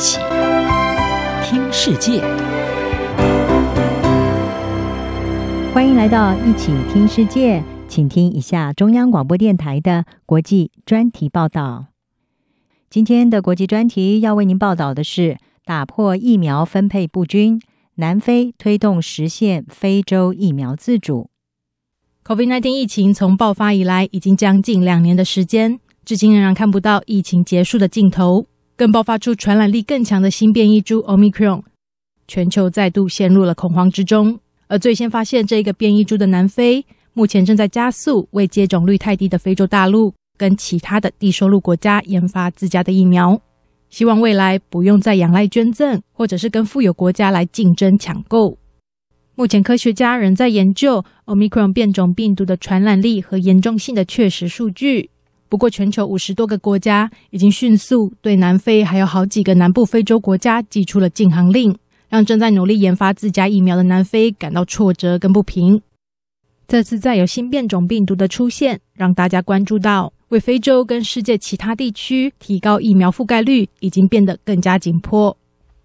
起听世界，欢迎来到一起听世界，请听一下中央广播电台的国际专题报道。今天的国际专题要为您报道的是：打破疫苗分配不均，南非推动实现非洲疫苗自主。COVID-19 疫情从爆发以来，已经将近两年的时间，至今仍然看不到疫情结束的尽头。更爆发出传染力更强的新变异株 Omicron，全球再度陷入了恐慌之中。而最先发现这个变异株的南非，目前正在加速为接种率太低的非洲大陆跟其他的低收入国家研发自家的疫苗，希望未来不用再仰赖捐赠，或者是跟富有国家来竞争抢购。目前科学家仍在研究 Omicron 变种病毒的传染力和严重性的确实数据。不过，全球五十多个国家已经迅速对南非还有好几个南部非洲国家寄出了禁航令，让正在努力研发自家疫苗的南非感到挫折跟不平。这次再有新变种病毒的出现，让大家关注到为非洲跟世界其他地区提高疫苗覆盖率已经变得更加紧迫。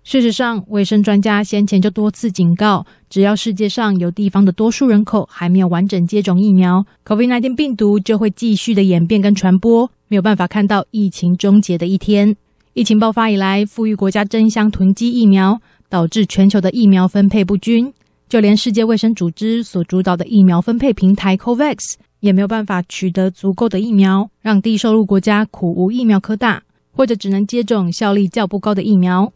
事实上，卫生专家先前就多次警告，只要世界上有地方的多数人口还没有完整接种疫苗，COVID-19 病毒就会继续的演变跟传播，没有办法看到疫情终结的一天。疫情爆发以来，富裕国家争相囤积疫苗，导致全球的疫苗分配不均，就连世界卫生组织所主导的疫苗分配平台 COVAX 也没有办法取得足够的疫苗，让低收入国家苦无疫苗可打，或者只能接种效力较不高的疫苗。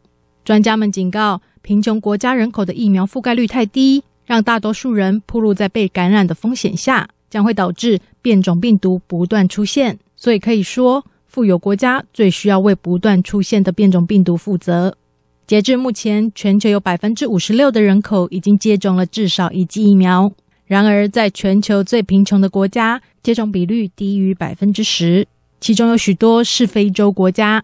专家们警告，贫穷国家人口的疫苗覆盖率太低，让大多数人暴露在被感染的风险下，将会导致变种病毒不断出现。所以可以说，富有国家最需要为不断出现的变种病毒负责。截至目前，全球有百分之五十六的人口已经接种了至少一剂疫苗。然而，在全球最贫穷的国家，接种比率低于百分之十，其中有许多是非洲国家。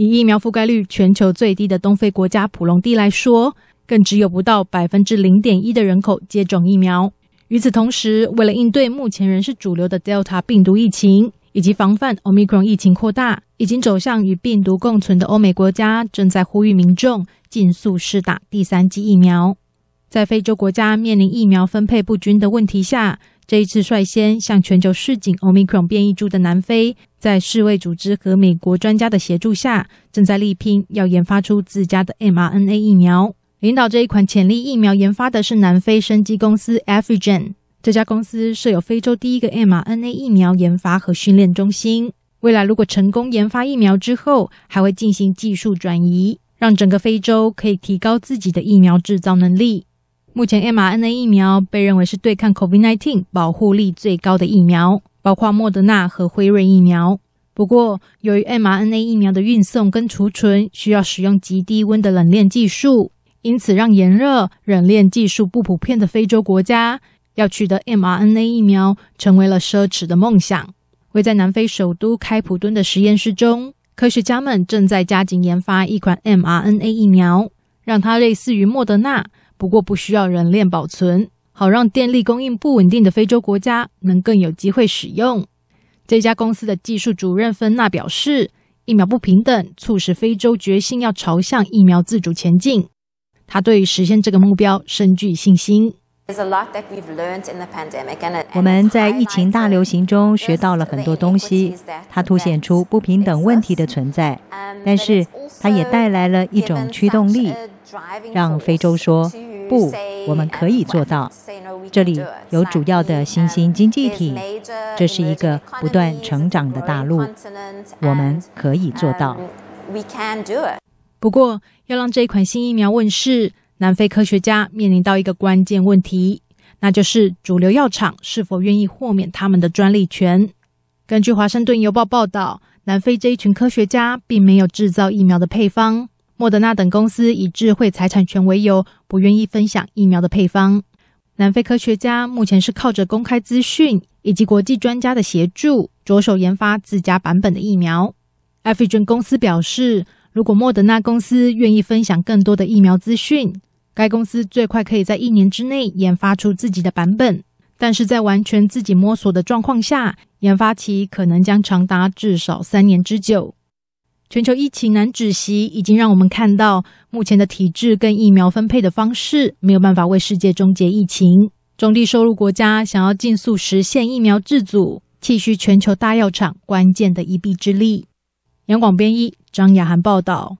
以疫苗覆盖率全球最低的东非国家普隆地来说，更只有不到百分之零点一的人口接种疫苗。与此同时，为了应对目前仍是主流的 Delta 病毒疫情，以及防范 Omicron 疫情扩大，已经走向与病毒共存的欧美国家正在呼吁民众尽速施打第三剂疫苗。在非洲国家面临疫苗分配不均的问题下，这一次率先向全球示警 Omicron 变异株的南非，在世卫组织和美国专家的协助下，正在力拼要研发出自家的 mRNA 疫苗。领导这一款潜力疫苗研发的是南非生技公司 Afrigen，这家公司设有非洲第一个 mRNA 疫苗研发和训练中心。未来如果成功研发疫苗之后，还会进行技术转移，让整个非洲可以提高自己的疫苗制造能力。目前，mRNA 疫苗被认为是对抗 COVID-19 保护力最高的疫苗，包括莫德纳和辉瑞疫苗。不过，由于 mRNA 疫苗的运送跟储存需要使用极低温的冷链技术，因此让炎热冷链技术不普遍的非洲国家要取得 mRNA 疫苗成为了奢侈的梦想。位在南非首都开普敦的实验室中，科学家们正在加紧研发一款 mRNA 疫苗，让它类似于莫德纳。不过不需要冷链保存，好让电力供应不稳定的非洲国家能更有机会使用。这家公司的技术主任芬娜表示，疫苗不平等促使非洲决心要朝向疫苗自主前进。他对于实现这个目标深具信心。我们在疫情大流行中学到了很多东西，它凸显出不平等问题的存在，但是它也带来了一种驱动力。让非洲说不，我们可以做到。这里有主要的新兴经济体，这是一个不断成长的大陆，我们可以做到。不过，要让这一款新疫苗问世，南非科学家面临到一个关键问题，那就是主流药厂是否愿意豁免他们的专利权。根据《华盛顿邮报》报道，南非这一群科学家并没有制造疫苗的配方。莫德纳等公司以智慧财产权为由，不愿意分享疫苗的配方。南非科学家目前是靠着公开资讯以及国际专家的协助，着手研发自家版本的疫苗。Afrigen 公司表示，如果莫德纳公司愿意分享更多的疫苗资讯，该公司最快可以在一年之内研发出自己的版本。但是在完全自己摸索的状况下，研发期可能将长达至少三年之久。全球疫情难止息，已经让我们看到目前的体制跟疫苗分配的方式没有办法为世界终结疫情。中低收入国家想要尽速实现疫苗自主，气需全球大药厂关键的一臂之力。杨广编译张雅涵报道。